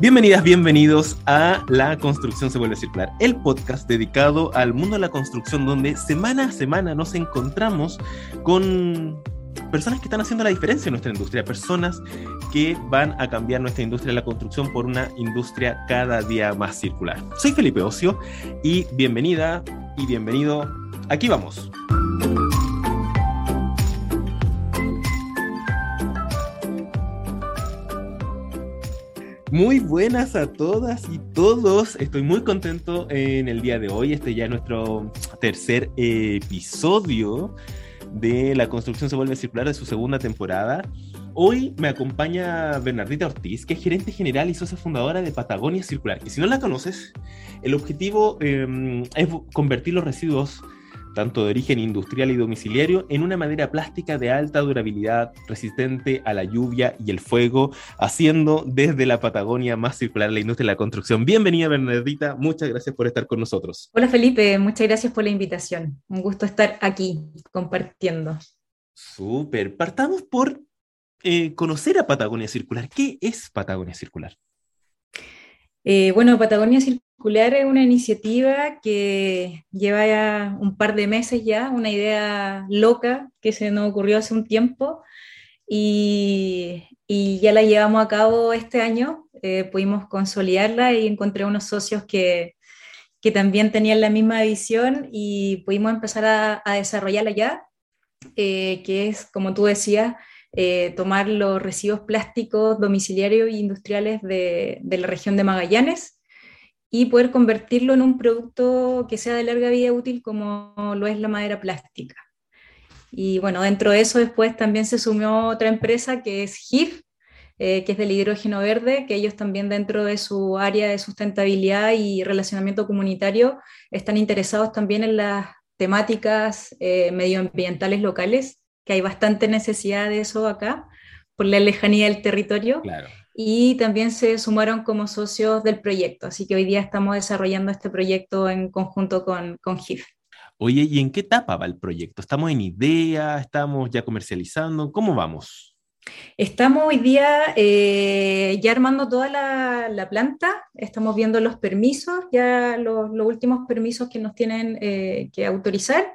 Bienvenidas, bienvenidos a La Construcción se vuelve circular, el podcast dedicado al mundo de la construcción donde semana a semana nos encontramos con personas que están haciendo la diferencia en nuestra industria, personas que van a cambiar nuestra industria de la construcción por una industria cada día más circular. Soy Felipe Ocio y bienvenida y bienvenido. Aquí vamos. Muy buenas a todas y todos. Estoy muy contento en el día de hoy. Este ya es nuestro tercer episodio de La construcción se vuelve circular de su segunda temporada. Hoy me acompaña Bernardita Ortiz, que es gerente general y socia fundadora de Patagonia Circular. Y si no la conoces, el objetivo em, es convertir los residuos tanto de origen industrial y domiciliario, en una madera plástica de alta durabilidad, resistente a la lluvia y el fuego, haciendo desde la Patagonia más circular la industria de la construcción. Bienvenida, Bernardita, muchas gracias por estar con nosotros. Hola, Felipe, muchas gracias por la invitación. Un gusto estar aquí compartiendo. Súper, partamos por eh, conocer a Patagonia Circular. ¿Qué es Patagonia Circular? Eh, bueno, Patagonia Circular es una iniciativa que lleva ya un par de meses ya, una idea loca que se nos ocurrió hace un tiempo y, ya la llevamos a cabo este año. Eh, pudimos consolidarla y encontré unos socios que, también tenían la misma visión y pudimos empezar a, desarrollarla ya, eh, que es, como tú decías, eh, tomar los residuos plásticos domiciliarios e industriales de, la región de Magallanes y poder convertirlo en un producto que sea de larga vida útil como lo es la madera plástica. Y bueno, dentro de eso después también se sumió otra empresa que es HIF, eh, que es del hidrógeno verde, que ellos también dentro de su área de sustentabilidad y relacionamiento comunitario están interesados también en las temáticas eh, medioambientales locales que hay bastante necesidad de eso acá, por la lejanía del territorio. Y también se sumaron como socios del proyecto, así que hoy día estamos desarrollando este proyecto en conjunto con, con GIF. Oye, ¿y en qué etapa va el proyecto? ¿Estamos en idea? ¿Estamos ya comercializando? ¿Cómo vamos? Estamos hoy día eh, ya armando toda la, planta, estamos viendo los permisos, ya los, últimos permisos que nos tienen eh, que autorizar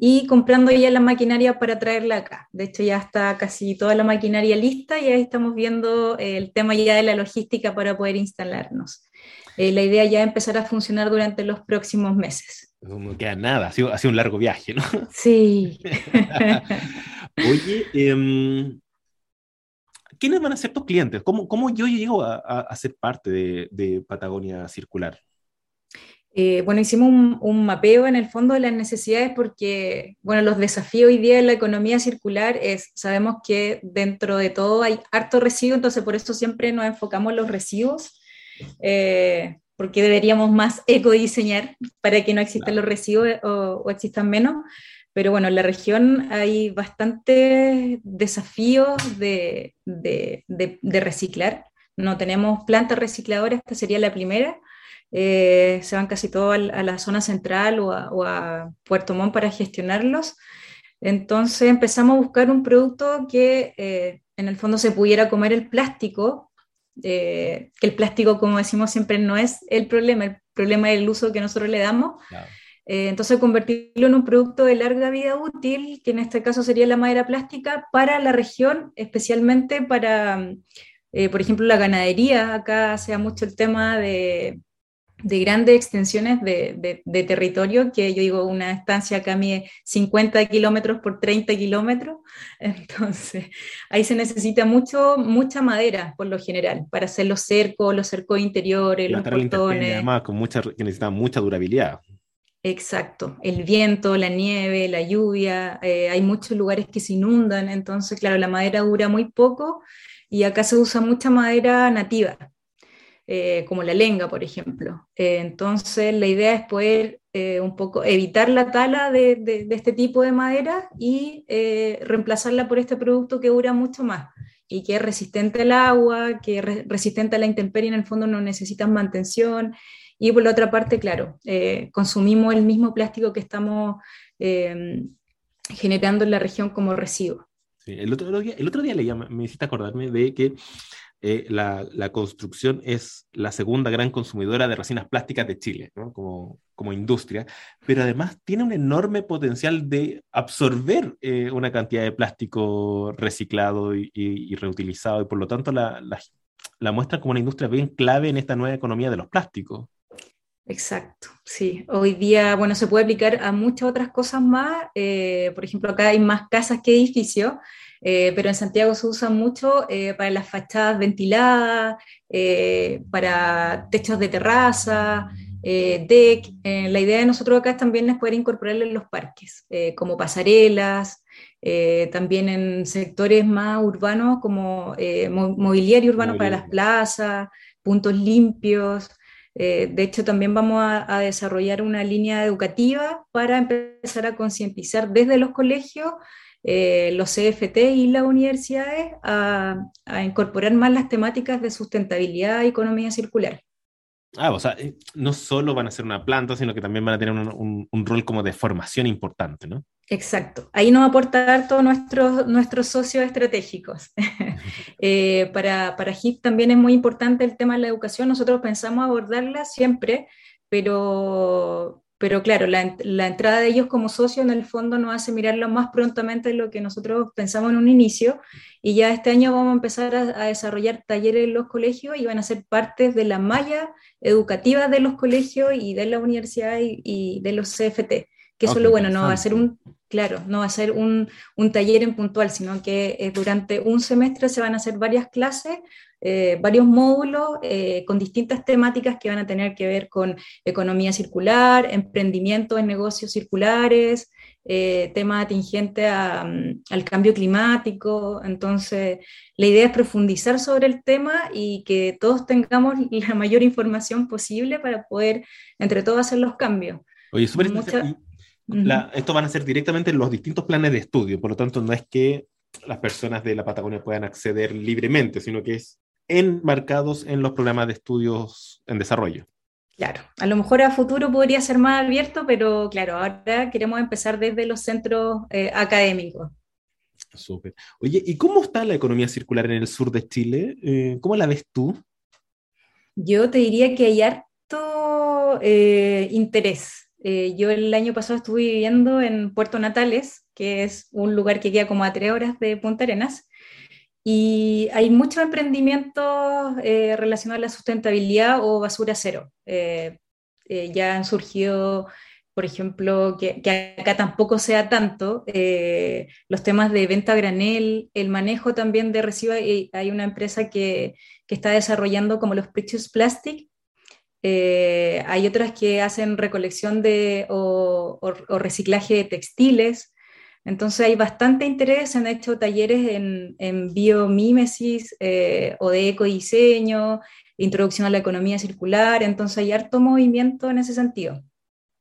y comprando ya la maquinaria para traerla acá. De hecho, ya está casi toda la maquinaria lista y ahí estamos viendo el tema ya de la logística para poder instalarnos. Eh, la idea ya es empezar a funcionar durante los próximos meses. No queda nada, ha sido, un largo viaje, ¿no? Sí. Oye, em, ¿quiénes van a ser tus clientes? ¿Cómo, cómo yo llego a, a, ser parte de, de Patagonia Circular? Eh, bueno, hicimos un, mapeo en el fondo de las necesidades porque, bueno, los desafíos hoy día en la economía circular es, sabemos que dentro de todo hay harto residuo, entonces por eso siempre nos enfocamos en los residuos, eh, porque deberíamos más ecodiseñar para que no existan los residuos o, existan menos. Pero bueno, en la región hay bastantes desafíos de, de, de reciclar. No tenemos plantas recicladoras, esta sería la primera eh, se van casi todos a, la zona central o a, Puerto Montt para gestionarlos. Entonces empezamos a buscar un producto que eh, en el fondo se pudiera comer el plástico, eh, que el plástico, como decimos siempre, no es el problema, el problema es el uso que nosotros le damos. entonces convertirlo en un producto de larga vida útil, que en este caso sería la madera plástica, para la región, especialmente para, por ejemplo, la ganadería. Acá se da mucho el tema de de grandes extensiones de, territorio, que yo digo, una estancia acá mide 50 kilómetros por 30 kilómetros, entonces ahí se necesita mucho, mucha madera por lo general, para hacer los cercos, los cercos interiores, los portones. Además, con mucha, que necesitan mucha durabilidad. Exacto, el viento, la nieve, la lluvia, eh, hay muchos lugares que se inundan, entonces claro, la madera dura muy poco y acá se usa mucha madera nativa, eh, como la lenga, por ejemplo. Eh, entonces, la idea es poder eh, un poco evitar la tala de, este tipo de madera y reemplazarla por este producto que dura mucho más y que es resistente al agua, que es resistente a la intemperie, en el fondo no necesitan mantención. Y por la otra parte, claro, consumimos el mismo plástico que estamos generando en la región como residuo. el, otro el otro día le me hiciste acordarme de que eh, la, la, construcción es la segunda gran consumidora de resinas plásticas de Chile, como, como industria, pero además tiene un enorme potencial de absorber eh, una cantidad de plástico reciclado y, reutilizado, y por lo tanto la, la, la muestra como una industria bien clave en esta nueva economía de los plásticos. Exacto, sí. Hoy día, bueno, se puede aplicar a muchas otras cosas más. Eh, por ejemplo, acá hay más casas que edificios, eh, pero en Santiago se usa mucho eh, para las fachadas ventiladas, eh, para techos de terraza, deck. la idea de nosotros acá también es poder incorporarlo en los parques, como pasarelas, también en sectores más urbanos como mobiliario urbano para las plazas, puntos limpios. Eh, de hecho, también vamos a, a, desarrollar una línea educativa para empezar a concientizar desde los colegios, eh, los CFT y las universidades a, a, incorporar más las temáticas de sustentabilidad y economía circular. Ah, o sea, eh, no solo van a ser una planta, sino que también van a tener un, un, un rol como de formación importante, ¿no? Exacto. Ahí nos aporta todos nuestros, nuestros socios estratégicos. eh, para, para HIP también es muy importante el tema de la educación. Nosotros pensamos abordarla siempre, pero, pero claro, la, la, entrada de ellos como socios en el fondo nos hace mirarlo más prontamente de lo que nosotros pensamos en un inicio. Y ya este año vamos a empezar a, a desarrollar talleres en los colegios y van a ser parte de la malla educativa de los colegios y de la universidad y, y de los CFT que eso es lo bueno, no va a ser un, claro, no va a ser un, un taller en puntual, sino que eh, durante un semestre se van a hacer varias clases, eh, varios módulos eh, con distintas temáticas que van a tener que ver con economía circular, emprendimiento en negocios circulares, eh, tema atingente a, um, al cambio climático. Entonces, la idea es profundizar sobre el tema y que todos tengamos la mayor información posible para poder entre todos hacer los cambios. Oye, súper Mucha... La, esto van a ser directamente los distintos planes de estudio, por lo tanto no es que las personas de la Patagonia puedan acceder libremente, sino que es enmarcados en los programas de estudios en desarrollo. Claro, a lo mejor a futuro podría ser más abierto, pero claro, ahora queremos empezar desde los centros eh, académicos. Súper. Oye, ¿y cómo está la economía circular en el sur de Chile? Eh, ¿Cómo la ves tú? Yo te diría que hay harto eh, interés yo el año pasado estuve viviendo en Puerto Natales, que es un lugar que queda como a tres horas de Punta Arenas, y hay muchos emprendimientos eh, relacionados a la sustentabilidad o basura cero. Eh, eh ya han surgido, por ejemplo, que, acá tampoco sea tanto, los temas de venta a granel, el manejo también de residuos. Hay una empresa que, que está desarrollando como los precious plastic, hay otras que hacen recolección de, o, reciclaje de textiles. Entonces hay bastante interés, se han hecho talleres en, en biomímesis eh, o de ecodiseño, introducción a la economía circular, entonces hay harto movimiento en ese sentido.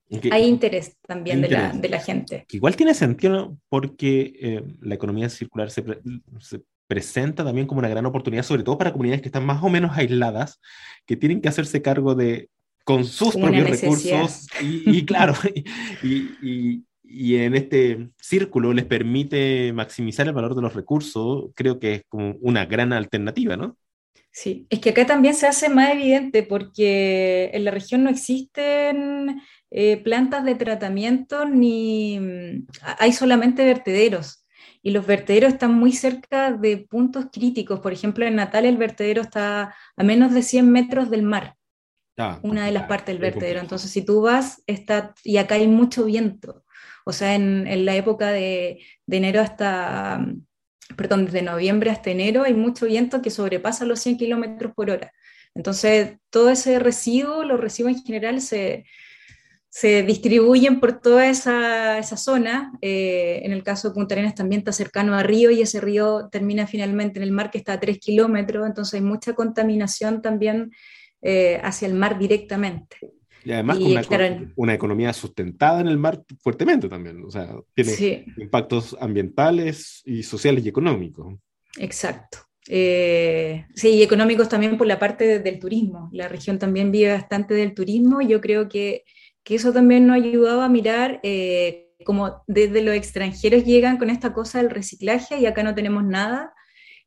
Que, hay interés también de la, de la, gente. Que igual tiene sentido porque eh, la economía circular se, se, presenta también como una gran oportunidad, sobre todo para comunidades que están más o menos aisladas, que tienen que hacerse cargo de con sus como propios recursos y, y claro, y, y, y, en este círculo les permite maximizar el valor de los recursos, creo que es como una gran alternativa, ¿no? Sí, es que acá también se hace más evidente porque en la región no existen eh, plantas de tratamiento ni hay solamente vertederos y los vertederos están muy cerca de puntos críticos. Por ejemplo, en Natal el vertedero está a menos de 100 metros del mar, ah, una de las partes del vertedero. Entonces, si tú vas, está, y acá hay mucho viento. O sea, en, la época de, de, enero hasta, perdón, desde noviembre hasta enero hay mucho viento que sobrepasa los 100 kilómetros por hora. Entonces, todo ese residuo, los residuos en general, se, se distribuyen por toda esa, esa zona. Eh, en el caso de Punta Arenas también está cercano a río y ese río termina finalmente en el mar que está a 3 kilómetros, entonces hay mucha contaminación también eh, hacia el mar directamente. Y además y, con una, economía sustentada en el mar fuertemente también, o sea, tiene sí. impactos ambientales y sociales y económicos. Exacto. Eh, sí, y económicos también por la parte de, del turismo. La región también vive bastante del turismo yo creo que que eso también nos ayudaba a mirar eh, como desde los extranjeros llegan con esta cosa del reciclaje y acá no tenemos nada.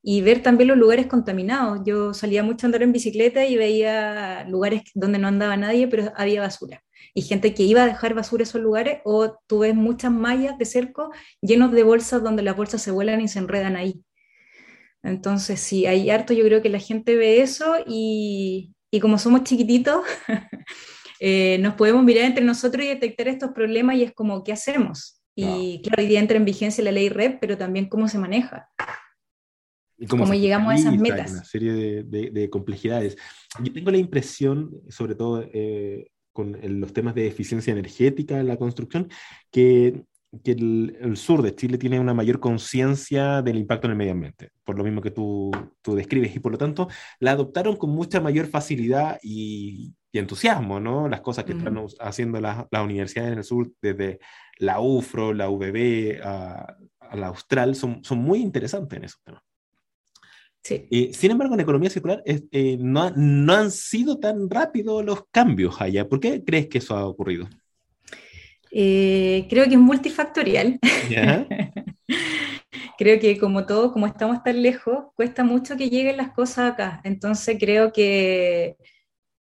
Y ver también los lugares contaminados. Yo salía mucho a andar en bicicleta y veía lugares donde no andaba nadie, pero había basura. Y gente que iba a dejar basura en esos lugares, o tú ves muchas mallas de cerco llenos de bolsas donde las bolsas se vuelan y se enredan ahí. Entonces, sí, hay harto, yo creo que la gente ve eso y, y como somos chiquititos, eh, nos podemos mirar entre nosotros y detectar estos problemas y es como, ¿qué hacemos? Y claro, hoy día entra en vigencia la ley REP, pero también cómo se maneja. Y cómo, llegamos a esas metas. Una serie de, complejidades. Yo tengo la impresión, sobre todo eh, con los temas de eficiencia energética en la construcción, que que el, sur de Chile tiene una mayor conciencia del impacto en el medio ambiente, por lo mismo que tú, tú, describes, y por lo tanto la adoptaron con mucha mayor facilidad y, entusiasmo, ¿no? Las cosas que están haciendo las, universidades en el sur, desde la UFRO, la UBB, a, la Austral, son, son muy interesantes en esos temas. Sí. Eh, sin embargo, en economía circular eh, no, no han sido tan rápidos los cambios allá. ¿Por qué crees que eso ha ocurrido? Eh, creo que es multifactorial. creo que como todo, como estamos tan lejos, cuesta mucho que lleguen las cosas acá. Entonces creo que,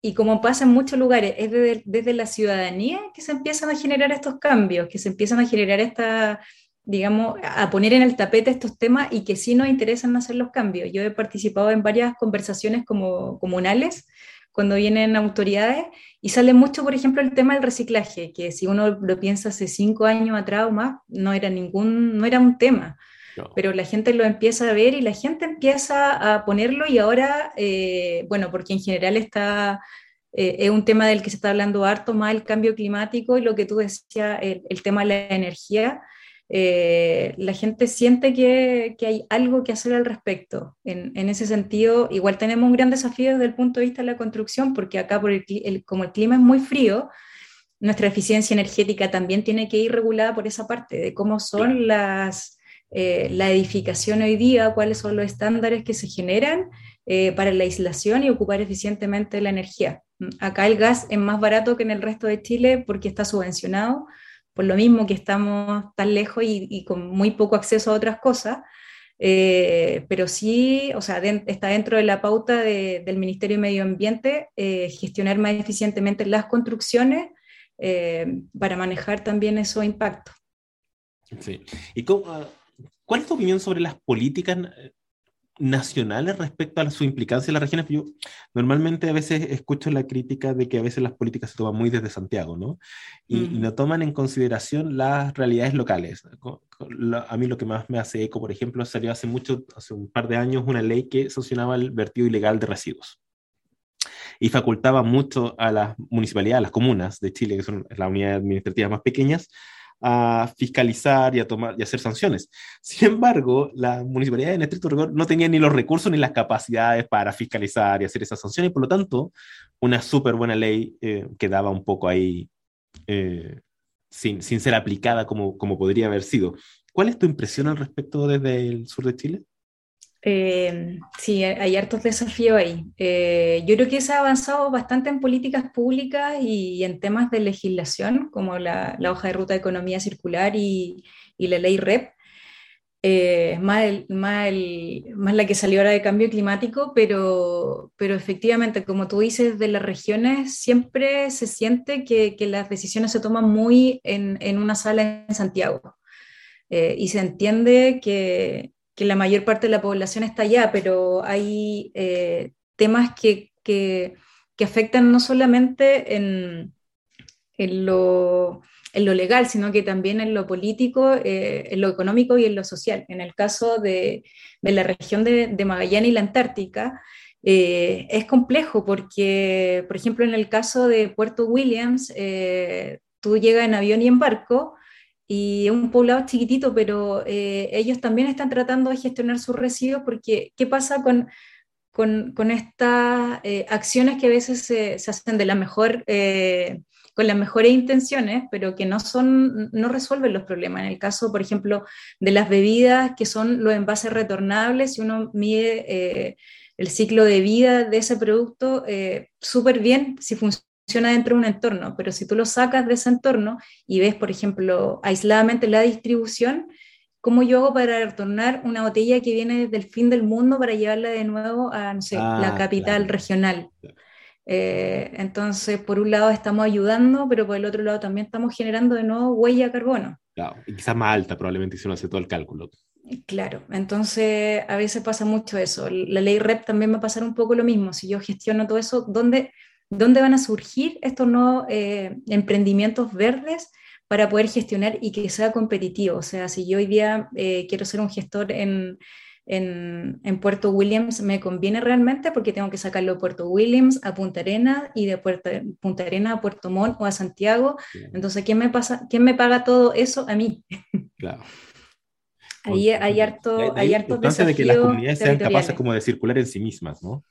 y como pasa en muchos lugares, es desde, la ciudadanía que se empiezan a generar estos cambios, que se empiezan a generar esta, digamos, a poner en el tapete estos temas y que sí nos interesan hacer los cambios. Yo he participado en varias conversaciones como comunales cuando vienen autoridades y sale mucho, por ejemplo, el tema del reciclaje, que si uno lo piensa hace cinco años atrás o más, no era ningún, no era un tema. Pero la gente lo empieza a ver y la gente empieza a ponerlo y ahora, eh, bueno, porque en general está, eh, es un tema del que se está hablando harto más el cambio climático y lo que tú decías, el, el tema de la energía, eh, la gente siente que, hay algo que hacer al respecto. En, ese sentido, igual tenemos un gran desafío desde el punto de vista de la construcción, porque acá, por el, como el clima es muy frío, nuestra eficiencia energética también tiene que ir regulada por esa parte, de cómo son las, eh, la edificación hoy día, cuáles son los estándares que se generan eh, para la aislación y ocupar eficientemente la energía. Acá el gas es más barato que en el resto de Chile porque está subvencionado por lo mismo que estamos tan lejos y, con muy poco acceso a otras cosas, eh, pero sí, o sea, está dentro de la pauta del Ministerio de Medio Ambiente eh, gestionar más eficientemente las construcciones eh, para manejar también esos impactos. Sí. ¿Y ah, cuál es tu opinión sobre las políticas nacionales respecto a su implicancia en las regiones. Yo normalmente a veces escucho la crítica de que a veces las políticas se toman muy desde Santiago, ¿no? Y, no toman en consideración las realidades locales. A mí lo que más me hace eco, por ejemplo, salió hace mucho, hace un par de años, una ley que sancionaba el vertido ilegal de residuos y facultaba mucho a las municipalidades, a las comunas de Chile, que son las unidades administrativas más pequeñas, a fiscalizar y a tomar y hacer sanciones. Sin embargo, la municipalidad en estricto rigor no tenía ni los recursos ni las capacidades para fiscalizar y hacer esas sanciones, y por lo tanto, una súper buena ley eh, quedaba un poco ahí eh, sin, sin, ser aplicada como, como podría haber sido. ¿Cuál es tu impresión al respecto desde el sur de Chile? Eh, sí, hay hartos desafíos ahí. Eh, yo creo que se ha avanzado bastante en políticas públicas y, en temas de legislación, como la, hoja de ruta de economía circular y, la ley REP. Eh, más, más, más, la que salió ahora de cambio climático, pero, pero efectivamente, como tú dices, de las regiones siempre se siente que, que las decisiones se toman muy en, en una sala en Santiago. y se entiende que, que la mayor parte de la población está allá, pero hay eh, temas que, que, afectan no solamente en, en, lo, en, lo, legal, sino que también en lo político, eh, en lo económico y en lo social. En el caso de, de la región de, de, Magallanes y la Antártica, eh, es complejo porque, por ejemplo, en el caso de Puerto Williams, tú llegas en avión y en barco, y un poblado chiquitito, pero eh, ellos también están tratando de gestionar sus residuos porque ¿qué pasa con, con, estas eh, acciones que a veces se, se hacen de la mejor, eh, con las mejores intenciones, pero que no, son, no resuelven los problemas? En el caso, por ejemplo, de las bebidas que son los envases retornables, si uno mide el ciclo de vida de ese producto, súper bien, si funciona dentro de un entorno, pero si tú lo sacas de ese entorno y ves, por ejemplo, aisladamente la distribución, ¿cómo yo hago para retornar una botella que viene desde el fin del mundo para llevarla de nuevo a, no sé, la Ah, capital claro. regional? Eh, entonces, por un lado estamos ayudando, pero por el otro lado también estamos generando de nuevo huella de carbono. Claro, y quizás más alta probablemente si uno hace todo el cálculo. Claro, entonces a veces pasa mucho eso. La ley REP también va a pasar un poco lo mismo. Si yo gestiono todo eso, ¿dónde, dónde van a surgir estos nuevos eh, emprendimientos verdes para poder gestionar y que sea competitivo? O sea, si yo hoy día eh, quiero ser un gestor en, en, en, Puerto Williams, ¿me conviene realmente? Porque tengo que sacarlo de Puerto Williams a Punta Arena y de Puerto, Punta Arena a Puerto Montt o a Santiago. Entonces, ¿quién me, pasa, ¿quién me paga todo eso? A mí. Claro. Ahí hay harto, hay harto de que las comunidades sean capaces como de circular en sí mismas, ¿no?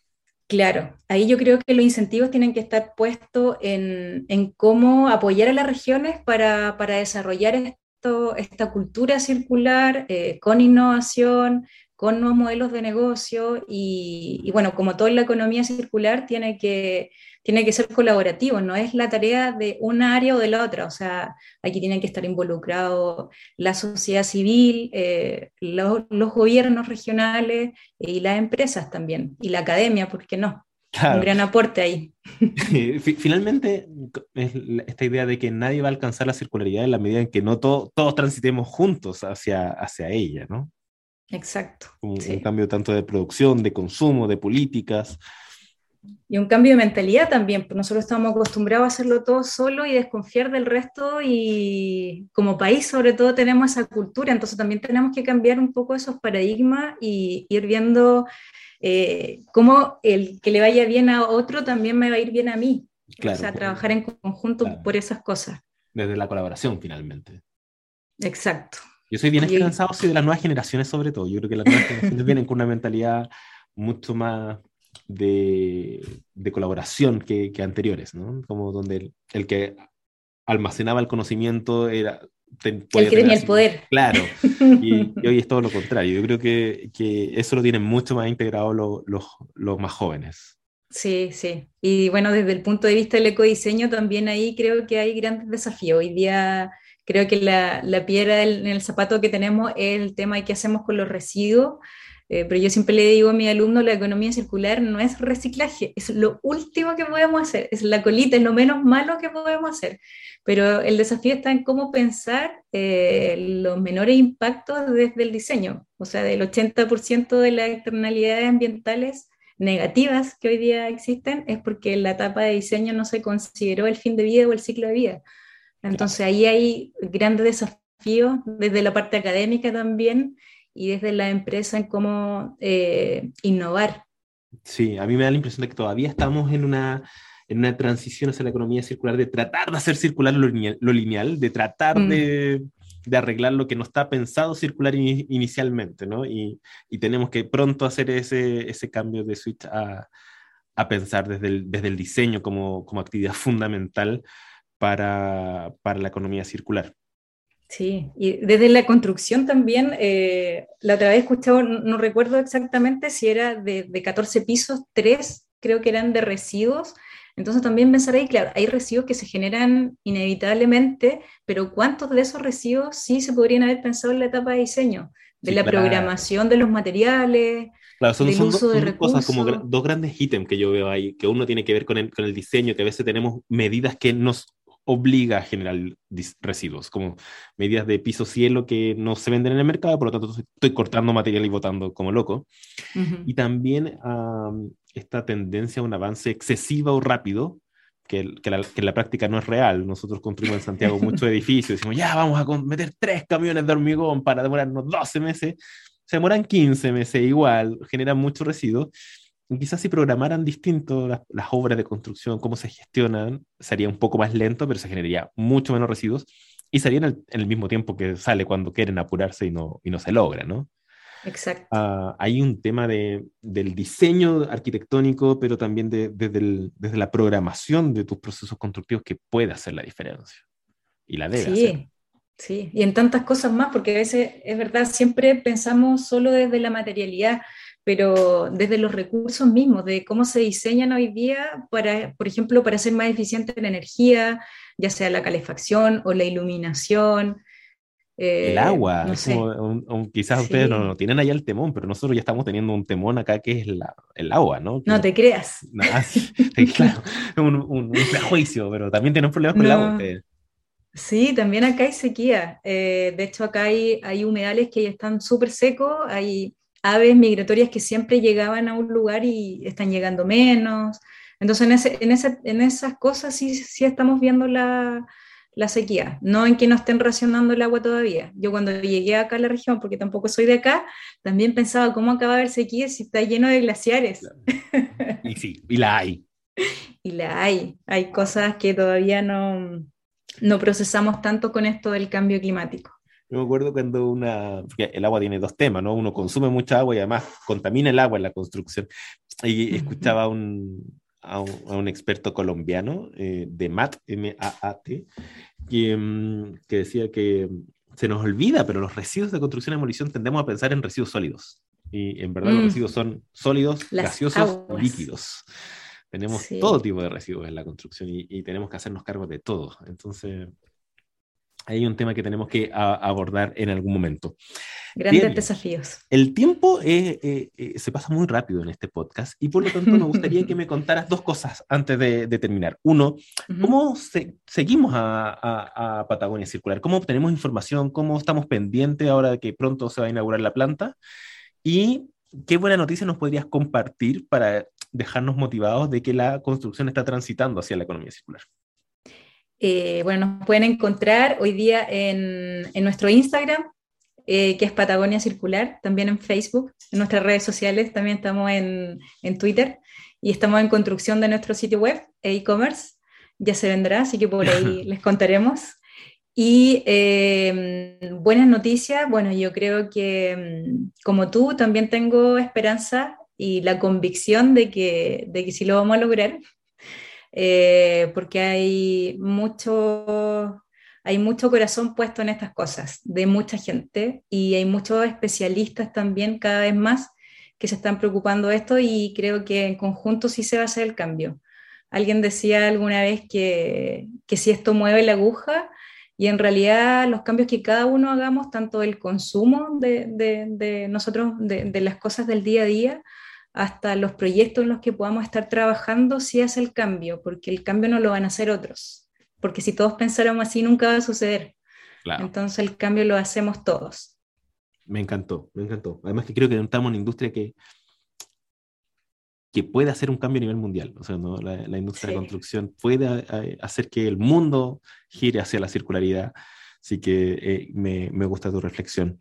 Claro, ahí yo creo que los incentivos tienen que estar puestos en, en cómo apoyar a las regiones para, para desarrollar esto, esta cultura circular eh, con innovación, con nuevos modelos de negocio y, y, bueno, como toda la economía circular tiene que, tiene que ser colaborativo, no es la tarea de una área o de la otra, o sea, aquí tienen que estar involucrados la sociedad civil, eh, los, los, gobiernos regionales eh, y las empresas también, y la academia, ¿por qué no? Claro. Un gran aporte ahí. Finalmente, es esta idea de que nadie va a alcanzar la circularidad en la medida en que no to todos transitemos juntos hacia, hacia ella, ¿no? Exacto. Un, sí. un, cambio tanto de producción, de consumo, de políticas. Y un cambio de mentalidad también, porque nosotros estamos acostumbrados a hacerlo todo solo y desconfiar del resto y como país sobre todo tenemos esa cultura, entonces también tenemos que cambiar un poco esos paradigmas y ir viendo eh, cómo el que le vaya bien a otro también me va a ir bien a mí. Claro, o sea, trabajar en conjunto claro. por esas cosas. Desde la colaboración finalmente. Exacto. Yo soy bien esperanzado sí, de las nuevas generaciones sobre todo. Yo creo que las nuevas generaciones vienen con una mentalidad mucho más de, de colaboración que, que, anteriores, ¿no? Como donde el, el, que almacenaba el conocimiento era... Ten, el que tenía el poder. Claro, y, y, hoy es todo lo contrario. Yo creo que, que eso lo tienen mucho más integrado los, los, los más jóvenes. Sí, sí. Y bueno, desde el punto de vista del ecodiseño también ahí creo que hay grandes desafíos. Hoy día creo que la, la piedra en el zapato que tenemos es el tema de qué hacemos con los residuos. Eh, pero yo siempre le digo a mi alumno, la economía circular no es reciclaje, es lo último que podemos hacer, es la colita, es lo menos malo que podemos hacer. Pero el desafío está en cómo pensar eh, los menores impactos desde el diseño. O sea, del 80% de las externalidades ambientales negativas que hoy día existen es porque en la etapa de diseño no se consideró el fin de vida o el ciclo de vida. Entonces ahí hay grandes desafíos desde la parte académica también y desde la empresa en cómo eh, innovar. Sí, a mí me da la impresión de que todavía estamos en una, en una transición hacia la economía circular, de tratar de hacer circular lo lineal, lo lineal de tratar mm. de, de, arreglar lo que no está pensado circular in, inicialmente, ¿no? Y, y, tenemos que pronto hacer ese, ese cambio de switch a, a pensar desde el, desde el diseño como, como actividad fundamental para, para la economía circular. Sí, y desde la construcción también, eh, la otra vez escuchaba, no, recuerdo exactamente si era de, de 14 pisos, 3 creo que eran de residuos. Entonces también pensar ahí, claro, hay residuos que se generan inevitablemente, pero ¿cuántos de esos residuos sí se podrían haber pensado en la etapa de diseño? De Sí, la claro. programación de los materiales, Claro, son, del son uso dos, de son dos cosas como recursos. dos grandes ítems que yo veo ahí, que uno tiene que ver con el, con el diseño, que a veces tenemos medidas que nos obliga a generar residuos, como medidas de piso cielo que no se venden en el mercado, por lo tanto estoy cortando material y botando como loco. Ujú. Y también am, esta tendencia a un avance excesivo o rápido, que, que la, que en la práctica no es real. Nosotros construimos en Santiago muchos edificios, decimos, ya vamos a meter tres camiones de hormigón para demorarnos 12 meses. Se demoran 15 meses igual, generan mucho residuo. Quizás si programaran distinto las, las obras de construcción, cómo se gestionan, sería un poco más lento, pero se generaría mucho menos residuos y sería en el, en el mismo tiempo que sale cuando quieren apurarse y no, y no se logra, ¿no? Exacto. Ah, hay un tema de, del diseño arquitectónico, pero también de- desde, el- desde la programación de tus procesos constructivos que puede hacer la diferencia. Y la debe hacer. Sí, sí, y en tantas cosas más, porque a veces es verdad, siempre pensamos solo desde la materialidad, pero desde los recursos mismos, de cómo se diseñan hoy día para, por ejemplo, para ser más eficiente en energía, ya sea la calefacción o la iluminación. el agua, quizás ustedes no, tienen allá el temón, pero nosotros ya estamos teniendo un temón acá que es el agua, ¿no? no te creas. claro, un, un, prejuicio, pero también tenemos problemas con el agua. Sí, también acá hay sequía. Eh, de hecho, acá hay, hay humedales que ya están súper secos, hay aves migratorias que siempre llegaban a un lugar y están llegando menos. Entonces, en, ese, en, ese, en esas cosas sí, sí estamos viendo la, la, sequía, no en que no estén racionando el agua todavía. Yo cuando llegué acá a la región, porque tampoco soy de acá, también pensaba cómo acaba de haber sequía si está lleno de glaciares. Y sí, y la hay. Y la hay. Hay cosas que todavía no, no procesamos tanto con esto del cambio climático. Yo me acuerdo cuando una, porque el agua tiene dos temas, ¿no? Uno consume mucha agua y además contamina el agua en la construcción. Y escuchaba un, a, un, experto colombiano eh, de MAT, M-A-A-T, que, mm, que decía que se nos olvida, pero los residuos de construcción y demolición tendemos a pensar en residuos sólidos. Y en verdad los mm. residuos son sólidos, gaseosos, líquidos. Tenemos todo tipo de residuos en la construcción y, tenemos que hacernos cargo de todo. Entonces, hay un tema que tenemos que abordar en algún momento. Grandes desafíos. El tiempo eh, eh, eh, se pasa muy rápido en este podcast y por lo tanto me gustaría que me contaras dos cosas antes de, terminar. Uno, ¿cómo seguimos a, a, Patagonia Circular? ¿Cómo obtenemos información? ¿Cómo estamos pendientes ahora de que pronto se va a inaugurar la planta? Y qué buena noticia nos podrías compartir para dejarnos motivados de que la construcción está transitando hacia la economía circular? Eh, bueno, nos pueden encontrar hoy día en, en nuestro Instagram, eh, que es Patagonia Circular, también en Facebook, en nuestras redes sociales, también estamos en, en Twitter y estamos en construcción de nuestro sitio web e-commerce, ya se vendrá, así que por ahí les contaremos. Y eh, buenas noticias, bueno, yo creo que mm, como tú también tengo esperanza y la convicción de que, de que sí lo vamos a lograr, eh, porque hay mucho, hay mucho corazón puesto en estas cosas, de mucha gente, y hay muchos especialistas también cada vez más que se están preocupando de esto y creo que en conjunto sí se va a hacer el cambio. Alguien decía alguna vez que, que si esto mueve la aguja, y en realidad los cambios que cada uno hagamos, tanto el consumo de, de, de nosotros, de, de, las cosas del día a día, hasta los proyectos en los que podamos estar trabajando, sí hace el cambio, porque el cambio no lo van a hacer otros, porque si todos pensáramos así nunca va a suceder. Entonces el cambio lo hacemos todos. Me encantó, me encantó. Además que creo que estamos en una industria que, que puede hacer un cambio a nivel mundial. O sea, ¿no? la, industria de construcción puede eh, hacer que el mundo gire hacia la circularidad. Así que eh, me, me, gusta tu reflexión.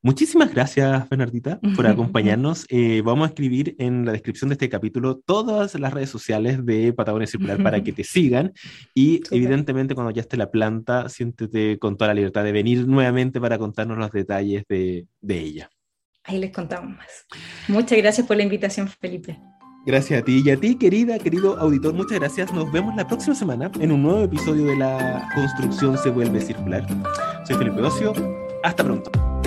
Muchísimas gracias, Bernardita, por acompañarnos. Eh, vamos a escribir en la descripción de este capítulo todas las redes sociales de Patagonia Circular para que te sigan. Y evidentemente, cuando ya esté la planta, siéntete con toda la libertad de venir nuevamente para contarnos los detalles de, de ella. Ahí les contamos más. Muchas gracias por la invitación, Felipe. Gracias a ti y a ti, querida, querido auditor. Muchas gracias. Nos vemos la próxima semana en un nuevo episodio de La Construcción se vuelve circular. Soy Felipe Ocio. Hasta pronto.